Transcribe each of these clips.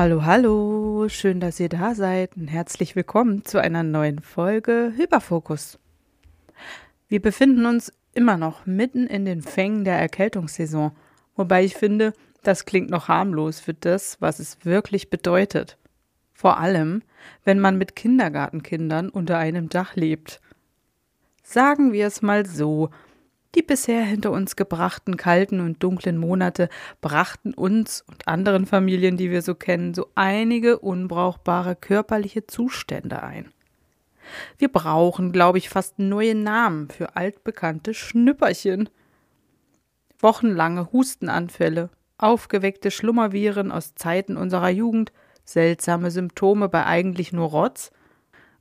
Hallo, hallo, schön, dass ihr da seid und herzlich willkommen zu einer neuen Folge Hyperfokus. Wir befinden uns immer noch mitten in den Fängen der Erkältungssaison, wobei ich finde, das klingt noch harmlos für das, was es wirklich bedeutet. Vor allem, wenn man mit Kindergartenkindern unter einem Dach lebt. Sagen wir es mal so, die bisher hinter uns gebrachten kalten und dunklen Monate brachten uns und anderen Familien, die wir so kennen, so einige unbrauchbare körperliche Zustände ein. Wir brauchen, glaube ich, fast neue Namen für altbekannte Schnüpperchen. Wochenlange Hustenanfälle, aufgeweckte Schlummerviren aus Zeiten unserer Jugend, seltsame Symptome bei eigentlich nur Rotz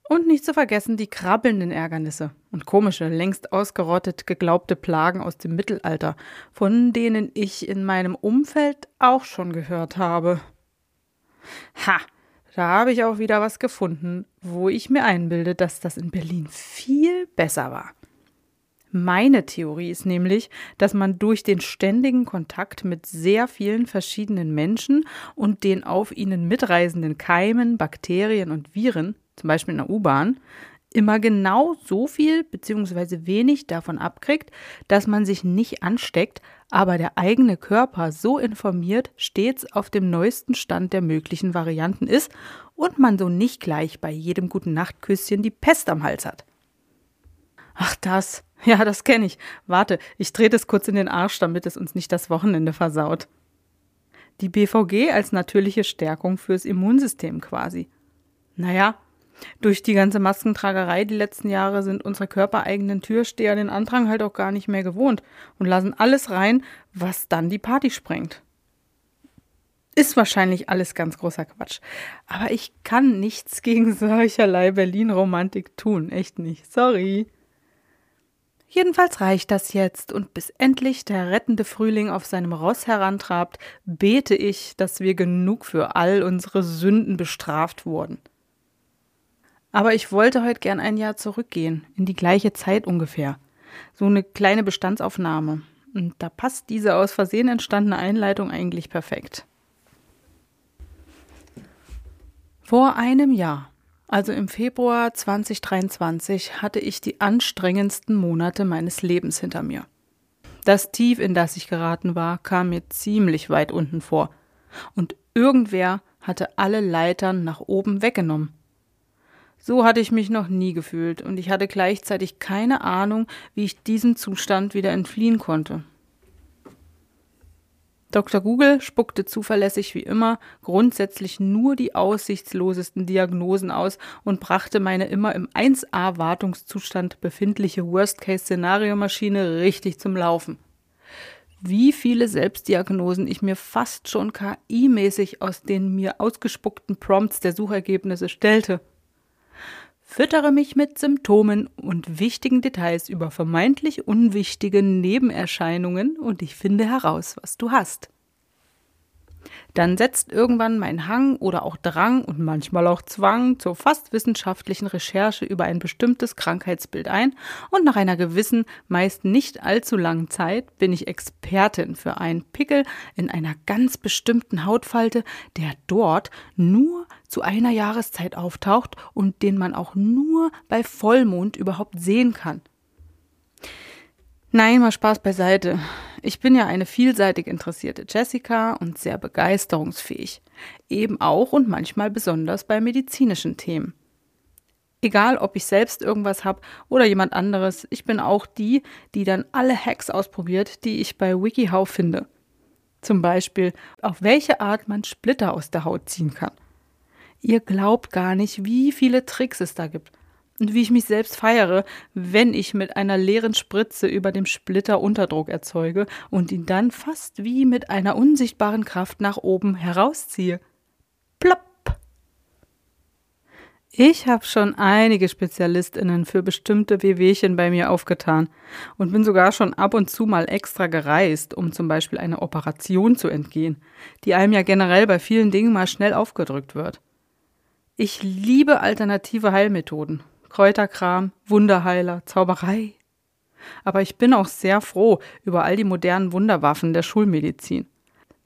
und nicht zu vergessen die krabbelnden Ärgernisse und komische, längst ausgerottet geglaubte Plagen aus dem Mittelalter, von denen ich in meinem Umfeld auch schon gehört habe. Ha, da habe ich auch wieder was gefunden, wo ich mir einbilde, dass das in Berlin viel besser war. Meine Theorie ist nämlich, dass man durch den ständigen Kontakt mit sehr vielen verschiedenen Menschen und den auf ihnen mitreisenden Keimen, Bakterien und Viren zum Beispiel in der U-Bahn, immer genau so viel bzw. wenig davon abkriegt, dass man sich nicht ansteckt, aber der eigene Körper so informiert stets auf dem neuesten Stand der möglichen Varianten ist und man so nicht gleich bei jedem guten Nachtküsschen die Pest am Hals hat. Ach das, ja, das kenne ich. Warte, ich drehe das kurz in den Arsch, damit es uns nicht das Wochenende versaut. Die BVG als natürliche Stärkung fürs Immunsystem quasi. Naja, durch die ganze Maskentragerei die letzten Jahre sind unsere körpereigenen Türsteher den Andrang halt auch gar nicht mehr gewohnt und lassen alles rein, was dann die Party sprengt. Ist wahrscheinlich alles ganz großer Quatsch. Aber ich kann nichts gegen solcherlei Berlin-Romantik tun. Echt nicht. Sorry. Jedenfalls reicht das jetzt, und bis endlich der rettende Frühling auf seinem Ross herantrabt, bete ich, dass wir genug für all unsere Sünden bestraft wurden. Aber ich wollte heute gern ein Jahr zurückgehen, in die gleiche Zeit ungefähr. So eine kleine Bestandsaufnahme. Und da passt diese aus Versehen entstandene Einleitung eigentlich perfekt. Vor einem Jahr, also im Februar 2023, hatte ich die anstrengendsten Monate meines Lebens hinter mir. Das Tief, in das ich geraten war, kam mir ziemlich weit unten vor. Und irgendwer hatte alle Leitern nach oben weggenommen. So hatte ich mich noch nie gefühlt und ich hatte gleichzeitig keine Ahnung, wie ich diesem Zustand wieder entfliehen konnte. Dr. Google spuckte zuverlässig wie immer grundsätzlich nur die aussichtslosesten Diagnosen aus und brachte meine immer im 1A-Wartungszustand befindliche Worst-Case-Szenario-Maschine richtig zum Laufen. Wie viele Selbstdiagnosen ich mir fast schon KI-mäßig aus den mir ausgespuckten Prompts der Suchergebnisse stellte füttere mich mit Symptomen und wichtigen Details über vermeintlich unwichtige Nebenerscheinungen und ich finde heraus, was du hast. Dann setzt irgendwann mein Hang oder auch Drang und manchmal auch Zwang zur fast wissenschaftlichen Recherche über ein bestimmtes Krankheitsbild ein und nach einer gewissen, meist nicht allzu langen Zeit bin ich Expertin für einen Pickel in einer ganz bestimmten Hautfalte, der dort nur zu einer Jahreszeit auftaucht und den man auch nur bei Vollmond überhaupt sehen kann. Nein, mal Spaß beiseite. Ich bin ja eine vielseitig interessierte Jessica und sehr begeisterungsfähig. Eben auch und manchmal besonders bei medizinischen Themen. Egal, ob ich selbst irgendwas habe oder jemand anderes, ich bin auch die, die dann alle Hacks ausprobiert, die ich bei WikiHow finde. Zum Beispiel, auf welche Art man Splitter aus der Haut ziehen kann. Ihr glaubt gar nicht, wie viele Tricks es da gibt und wie ich mich selbst feiere, wenn ich mit einer leeren Spritze über dem Splitter Unterdruck erzeuge und ihn dann fast wie mit einer unsichtbaren Kraft nach oben herausziehe. Plopp! Ich habe schon einige Spezialistinnen für bestimmte Wehwehchen bei mir aufgetan und bin sogar schon ab und zu mal extra gereist, um zum Beispiel einer Operation zu entgehen, die einem ja generell bei vielen Dingen mal schnell aufgedrückt wird. Ich liebe alternative Heilmethoden Kräuterkram, Wunderheiler, Zauberei. Aber ich bin auch sehr froh über all die modernen Wunderwaffen der Schulmedizin.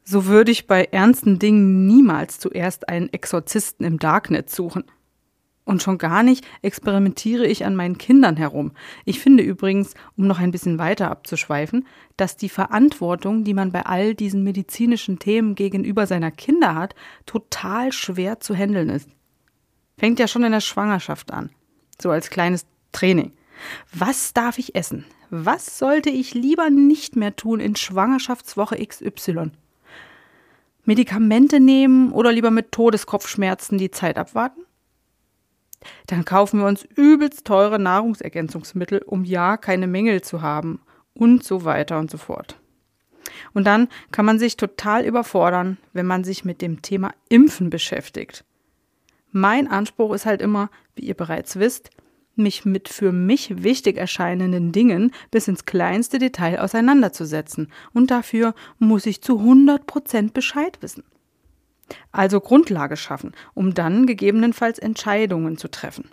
So würde ich bei ernsten Dingen niemals zuerst einen Exorzisten im Darknet suchen. Und schon gar nicht experimentiere ich an meinen Kindern herum. Ich finde übrigens, um noch ein bisschen weiter abzuschweifen, dass die Verantwortung, die man bei all diesen medizinischen Themen gegenüber seiner Kinder hat, total schwer zu handeln ist. Fängt ja schon in der Schwangerschaft an so als kleines Training. Was darf ich essen? Was sollte ich lieber nicht mehr tun in Schwangerschaftswoche XY? Medikamente nehmen oder lieber mit Todeskopfschmerzen die Zeit abwarten? Dann kaufen wir uns übelst teure Nahrungsergänzungsmittel, um ja keine Mängel zu haben und so weiter und so fort. Und dann kann man sich total überfordern, wenn man sich mit dem Thema Impfen beschäftigt. Mein Anspruch ist halt immer, wie ihr bereits wisst, mich mit für mich wichtig erscheinenden Dingen bis ins kleinste Detail auseinanderzusetzen. Und dafür muss ich zu 100 Prozent Bescheid wissen. Also Grundlage schaffen, um dann gegebenenfalls Entscheidungen zu treffen.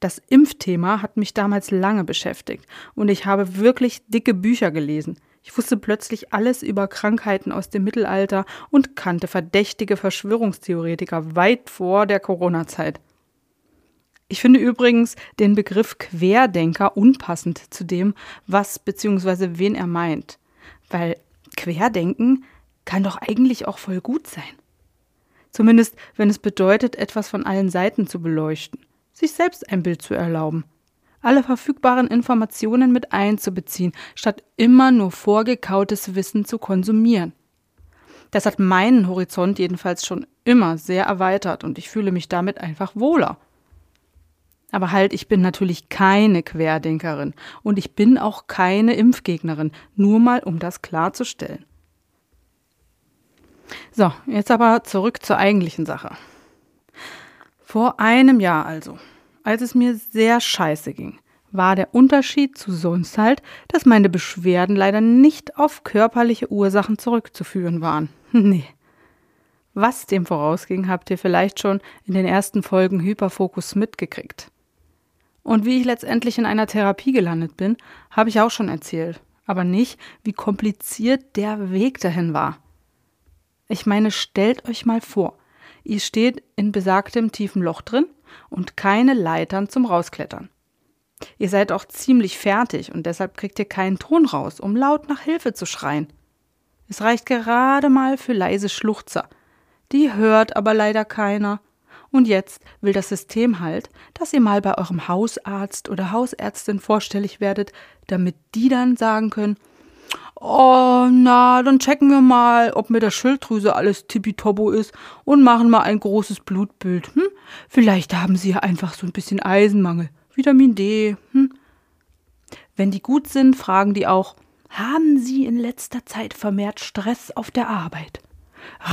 Das Impfthema hat mich damals lange beschäftigt und ich habe wirklich dicke Bücher gelesen. Ich wusste plötzlich alles über Krankheiten aus dem Mittelalter und kannte verdächtige Verschwörungstheoretiker weit vor der Corona-Zeit. Ich finde übrigens den Begriff Querdenker unpassend zu dem, was bzw. wen er meint. Weil Querdenken kann doch eigentlich auch voll gut sein. Zumindest, wenn es bedeutet, etwas von allen Seiten zu beleuchten, sich selbst ein Bild zu erlauben, alle verfügbaren Informationen mit einzubeziehen, statt immer nur vorgekautes Wissen zu konsumieren. Das hat meinen Horizont jedenfalls schon immer sehr erweitert und ich fühle mich damit einfach wohler. Aber halt, ich bin natürlich keine Querdenkerin und ich bin auch keine Impfgegnerin, nur mal um das klarzustellen. So, jetzt aber zurück zur eigentlichen Sache. Vor einem Jahr also, als es mir sehr scheiße ging, war der Unterschied zu sonst halt, dass meine Beschwerden leider nicht auf körperliche Ursachen zurückzuführen waren. Nee. Was dem vorausging, habt ihr vielleicht schon in den ersten Folgen Hyperfokus mitgekriegt. Und wie ich letztendlich in einer Therapie gelandet bin, habe ich auch schon erzählt, aber nicht, wie kompliziert der Weg dahin war. Ich meine, stellt euch mal vor, ihr steht in besagtem tiefen Loch drin und keine Leitern zum Rausklettern. Ihr seid auch ziemlich fertig und deshalb kriegt ihr keinen Ton raus, um laut nach Hilfe zu schreien. Es reicht gerade mal für leise Schluchzer. Die hört aber leider keiner und jetzt will das System halt, dass ihr mal bei eurem Hausarzt oder Hausärztin vorstellig werdet, damit die dann sagen können, Oh, na, dann checken wir mal, ob mit der Schilddrüse alles tippitoppo ist und machen mal ein großes Blutbild. Hm? Vielleicht haben sie ja einfach so ein bisschen Eisenmangel, Vitamin D. Hm? Wenn die gut sind, fragen die auch, haben Sie in letzter Zeit vermehrt Stress auf der Arbeit?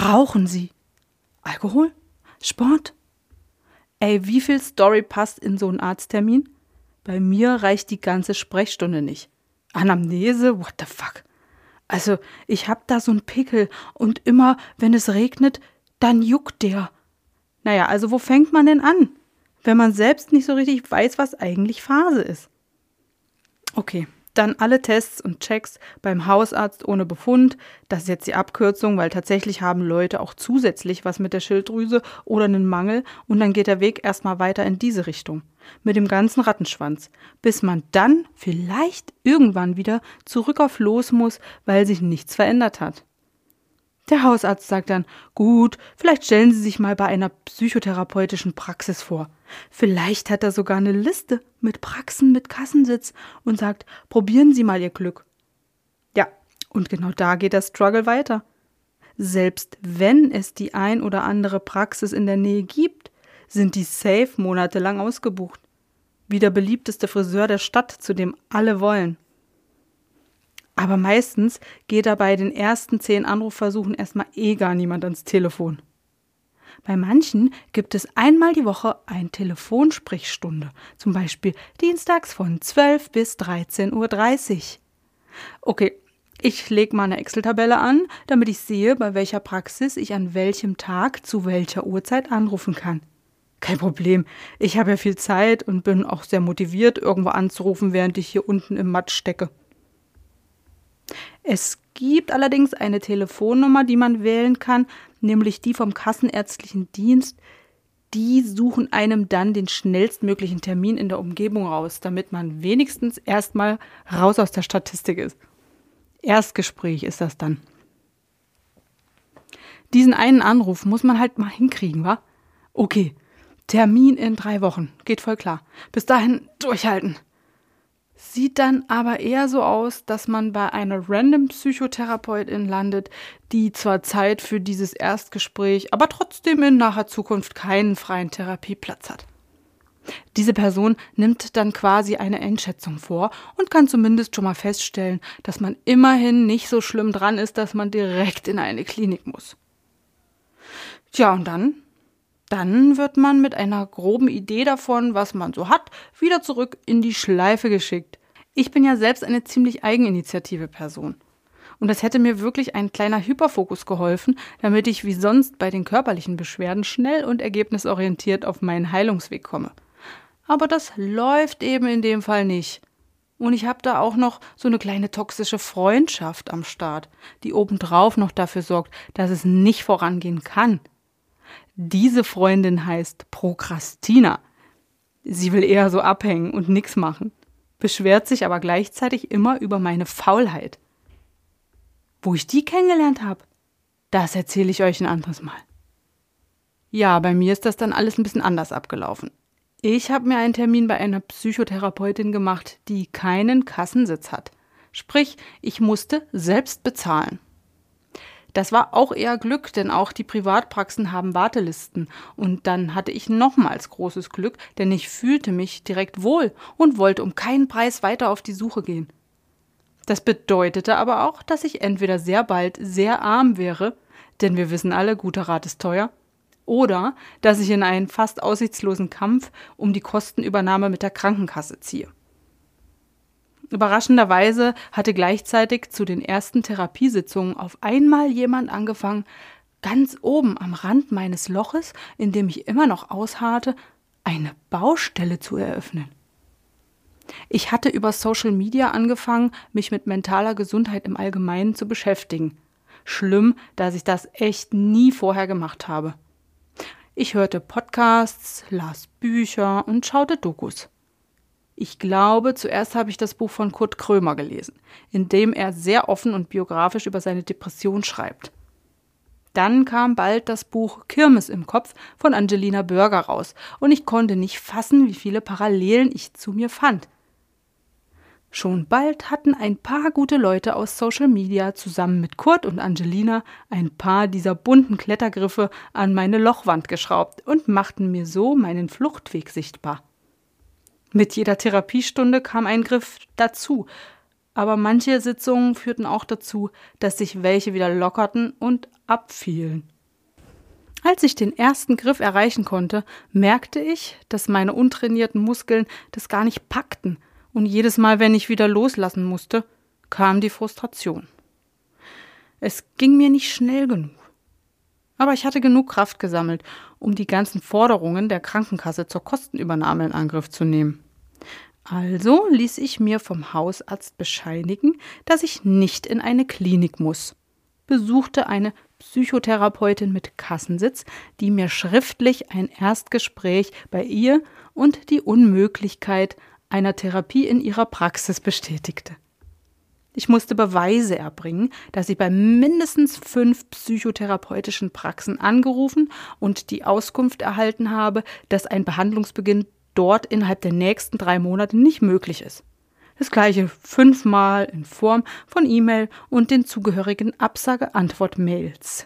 Rauchen Sie? Alkohol? Sport? Ey, wie viel Story passt in so einen Arzttermin? Bei mir reicht die ganze Sprechstunde nicht. Anamnese? What the fuck? Also, ich hab da so einen Pickel und immer, wenn es regnet, dann juckt der. Naja, also wo fängt man denn an? Wenn man selbst nicht so richtig weiß, was eigentlich Phase ist. Okay, Dann alle Tests und Checks beim Hausarzt ohne Befund. Das ist jetzt die Abkürzung, weil tatsächlich haben Leute auch zusätzlich was mit der Schilddrüse oder einen Mangel und dann geht der Weg erstmal weiter in diese Richtung. Mit dem ganzen Rattenschwanz. Bis man dann vielleicht irgendwann wieder zurück auf los muss, weil sich nichts verändert hat. Der Hausarzt sagt dann, gut, vielleicht stellen Sie sich mal bei einer psychotherapeutischen Praxis vor. Vielleicht hat er sogar eine Liste mit Praxen mit Kassensitz und sagt, probieren Sie mal Ihr Glück. Ja, und genau da geht der Struggle weiter. Selbst wenn es die ein oder andere Praxis in der Nähe gibt, sind die safe monatelang ausgebucht. Wie der beliebteste Friseur der Stadt, zu dem alle wollen. Aber meistens geht da bei den ersten zehn Anrufversuchen erstmal eh gar niemand ans Telefon. Bei manchen gibt es einmal die Woche eine Telefonsprechstunde, zum Beispiel dienstags von 12 bis 13.30 Uhr. Okay, ich lege mal eine Excel-Tabelle an, damit ich sehe, bei welcher Praxis ich an welchem Tag zu welcher Uhrzeit anrufen kann. Kein Problem, ich habe ja viel Zeit und bin auch sehr motiviert, irgendwo anzurufen, während ich hier unten im Matsch stecke. Es gibt allerdings eine Telefonnummer, die man wählen kann, nämlich die vom Kassenärztlichen Dienst. Die suchen einem dann den schnellstmöglichen Termin in der Umgebung raus, damit man wenigstens erstmal raus aus der Statistik ist. Erstgespräch ist das dann. Diesen einen Anruf muss man halt mal hinkriegen, wa? Okay, Termin in drei Wochen. Geht voll klar. Bis dahin durchhalten. Sieht dann aber eher so aus, dass man bei einer random Psychotherapeutin landet, die zwar Zeit für dieses Erstgespräch, aber trotzdem in naher Zukunft keinen freien Therapieplatz hat. Diese Person nimmt dann quasi eine Einschätzung vor und kann zumindest schon mal feststellen, dass man immerhin nicht so schlimm dran ist, dass man direkt in eine Klinik muss. Tja, und dann? Dann wird man mit einer groben Idee davon, was man so hat, wieder zurück in die Schleife geschickt. Ich bin ja selbst eine ziemlich eigeninitiative Person. Und es hätte mir wirklich ein kleiner Hyperfokus geholfen, damit ich wie sonst bei den körperlichen Beschwerden schnell und ergebnisorientiert auf meinen Heilungsweg komme. Aber das läuft eben in dem Fall nicht. Und ich habe da auch noch so eine kleine toxische Freundschaft am Start, die obendrauf noch dafür sorgt, dass es nicht vorangehen kann. Diese Freundin heißt Prokrastina. Sie will eher so abhängen und nix machen, beschwert sich aber gleichzeitig immer über meine Faulheit. Wo ich die kennengelernt habe, das erzähle ich euch ein anderes Mal. Ja, bei mir ist das dann alles ein bisschen anders abgelaufen. Ich habe mir einen Termin bei einer Psychotherapeutin gemacht, die keinen Kassensitz hat. Sprich, ich musste selbst bezahlen. Das war auch eher Glück, denn auch die Privatpraxen haben Wartelisten. Und dann hatte ich nochmals großes Glück, denn ich fühlte mich direkt wohl und wollte um keinen Preis weiter auf die Suche gehen. Das bedeutete aber auch, dass ich entweder sehr bald sehr arm wäre, denn wir wissen alle, guter Rat ist teuer, oder dass ich in einen fast aussichtslosen Kampf um die Kostenübernahme mit der Krankenkasse ziehe. Überraschenderweise hatte gleichzeitig zu den ersten Therapiesitzungen auf einmal jemand angefangen, ganz oben am Rand meines Loches, in dem ich immer noch ausharrte, eine Baustelle zu eröffnen. Ich hatte über Social Media angefangen, mich mit mentaler Gesundheit im Allgemeinen zu beschäftigen. Schlimm, dass ich das echt nie vorher gemacht habe. Ich hörte Podcasts, las Bücher und schaute Dokus. Ich glaube, zuerst habe ich das Buch von Kurt Krömer gelesen, in dem er sehr offen und biografisch über seine Depression schreibt. Dann kam bald das Buch Kirmes im Kopf von Angelina Börger raus, und ich konnte nicht fassen, wie viele Parallelen ich zu mir fand. Schon bald hatten ein paar gute Leute aus Social Media zusammen mit Kurt und Angelina ein paar dieser bunten Klettergriffe an meine Lochwand geschraubt und machten mir so meinen Fluchtweg sichtbar. Mit jeder Therapiestunde kam ein Griff dazu, aber manche Sitzungen führten auch dazu, dass sich welche wieder lockerten und abfielen. Als ich den ersten Griff erreichen konnte, merkte ich, dass meine untrainierten Muskeln das gar nicht packten, und jedes Mal, wenn ich wieder loslassen musste, kam die Frustration. Es ging mir nicht schnell genug. Aber ich hatte genug Kraft gesammelt, um die ganzen Forderungen der Krankenkasse zur Kostenübernahme in Angriff zu nehmen. Also ließ ich mir vom Hausarzt bescheinigen, dass ich nicht in eine Klinik muss, besuchte eine Psychotherapeutin mit Kassensitz, die mir schriftlich ein Erstgespräch bei ihr und die Unmöglichkeit einer Therapie in ihrer Praxis bestätigte. Ich musste Beweise erbringen, dass ich bei mindestens fünf psychotherapeutischen Praxen angerufen und die Auskunft erhalten habe, dass ein Behandlungsbeginn dort innerhalb der nächsten drei Monate nicht möglich ist. Das gleiche fünfmal in Form von E-Mail und den zugehörigen Absage-Antwort-Mails.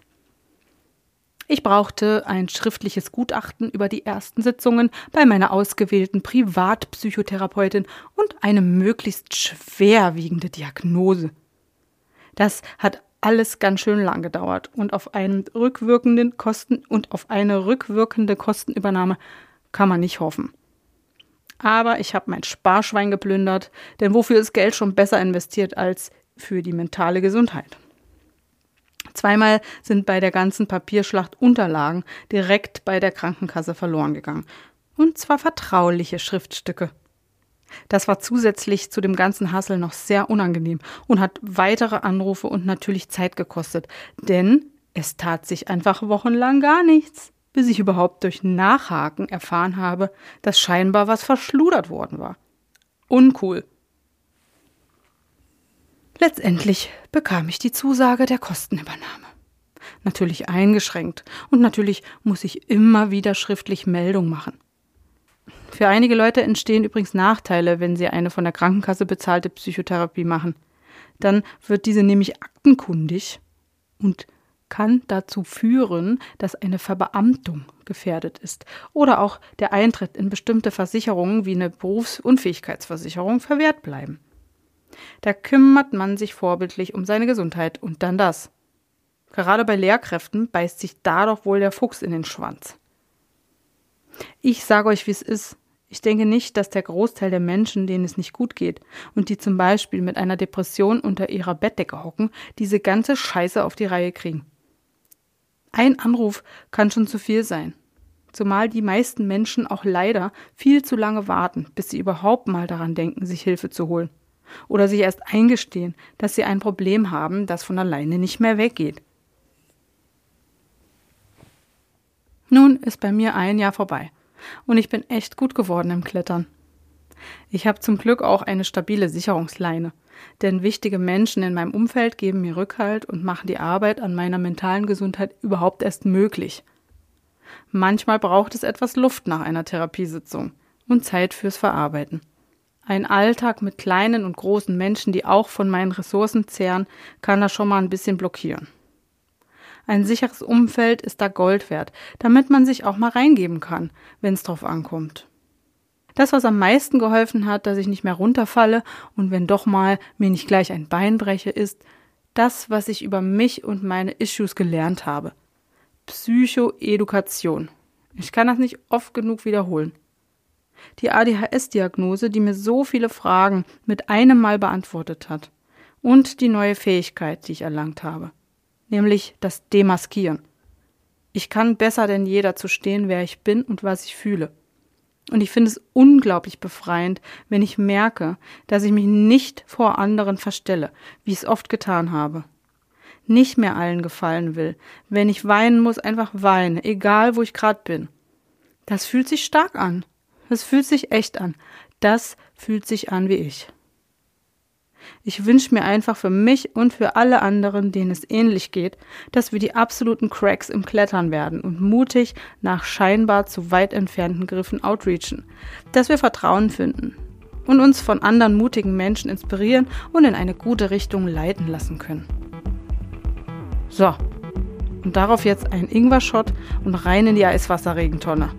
Ich brauchte ein schriftliches Gutachten über die ersten Sitzungen bei meiner ausgewählten Privatpsychotherapeutin und eine möglichst schwerwiegende Diagnose. Das hat alles ganz schön lang gedauert und auf einen rückwirkenden Kosten und auf eine rückwirkende Kostenübernahme kann man nicht hoffen. Aber ich habe mein Sparschwein geplündert, denn wofür ist Geld schon besser investiert als für die mentale Gesundheit? Zweimal sind bei der ganzen Papierschlacht Unterlagen direkt bei der Krankenkasse verloren gegangen. Und zwar vertrauliche Schriftstücke. Das war zusätzlich zu dem ganzen Hassel noch sehr unangenehm und hat weitere Anrufe und natürlich Zeit gekostet, denn es tat sich einfach wochenlang gar nichts, bis ich überhaupt durch Nachhaken erfahren habe, dass scheinbar was verschludert worden war. Uncool. Letztendlich bekam ich die Zusage der Kostenübernahme. Natürlich eingeschränkt und natürlich muss ich immer wieder schriftlich Meldung machen. Für einige Leute entstehen übrigens Nachteile, wenn sie eine von der Krankenkasse bezahlte Psychotherapie machen. Dann wird diese nämlich aktenkundig und kann dazu führen, dass eine Verbeamtung gefährdet ist oder auch der Eintritt in bestimmte Versicherungen wie eine Berufsunfähigkeitsversicherung verwehrt bleiben. Da kümmert man sich vorbildlich um seine Gesundheit und dann das. Gerade bei Lehrkräften beißt sich da doch wohl der Fuchs in den Schwanz. Ich sage euch, wie es ist. Ich denke nicht, dass der Großteil der Menschen, denen es nicht gut geht und die zum Beispiel mit einer Depression unter ihrer Bettdecke hocken, diese ganze Scheiße auf die Reihe kriegen. Ein Anruf kann schon zu viel sein. Zumal die meisten Menschen auch leider viel zu lange warten, bis sie überhaupt mal daran denken, sich Hilfe zu holen oder sich erst eingestehen, dass sie ein Problem haben, das von alleine nicht mehr weggeht. Nun ist bei mir ein Jahr vorbei und ich bin echt gut geworden im Klettern. Ich habe zum Glück auch eine stabile Sicherungsleine, denn wichtige Menschen in meinem Umfeld geben mir Rückhalt und machen die Arbeit an meiner mentalen Gesundheit überhaupt erst möglich. Manchmal braucht es etwas Luft nach einer Therapiesitzung und Zeit fürs Verarbeiten. Ein Alltag mit kleinen und großen Menschen, die auch von meinen Ressourcen zehren, kann da schon mal ein bisschen blockieren. Ein sicheres Umfeld ist da Gold wert, damit man sich auch mal reingeben kann, wenn es drauf ankommt. Das, was am meisten geholfen hat, dass ich nicht mehr runterfalle und wenn doch mal mir nicht gleich ein Bein breche, ist das, was ich über mich und meine Issues gelernt habe. Psychoedukation. Ich kann das nicht oft genug wiederholen die ADHS-Diagnose, die mir so viele Fragen mit einem Mal beantwortet hat. Und die neue Fähigkeit, die ich erlangt habe, nämlich das Demaskieren. Ich kann besser denn je dazu stehen, wer ich bin und was ich fühle. Und ich finde es unglaublich befreiend, wenn ich merke, dass ich mich nicht vor anderen verstelle, wie ich es oft getan habe. Nicht mehr allen gefallen will. Wenn ich weinen muss, einfach weine, egal wo ich gerade bin. Das fühlt sich stark an. Es fühlt sich echt an. Das fühlt sich an wie ich. Ich wünsche mir einfach für mich und für alle anderen, denen es ähnlich geht, dass wir die absoluten Cracks im Klettern werden und mutig nach scheinbar zu weit entfernten Griffen outreachen, dass wir Vertrauen finden und uns von anderen mutigen Menschen inspirieren und in eine gute Richtung leiten lassen können. So, und darauf jetzt ein Ingwer-Shot und rein in die Eiswasserregentonne.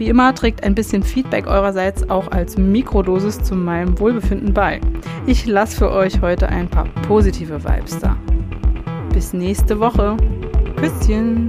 Wie immer trägt ein bisschen Feedback eurerseits auch als Mikrodosis zu meinem Wohlbefinden bei. Ich lasse für euch heute ein paar positive Vibes da. Bis nächste Woche. Küsschen.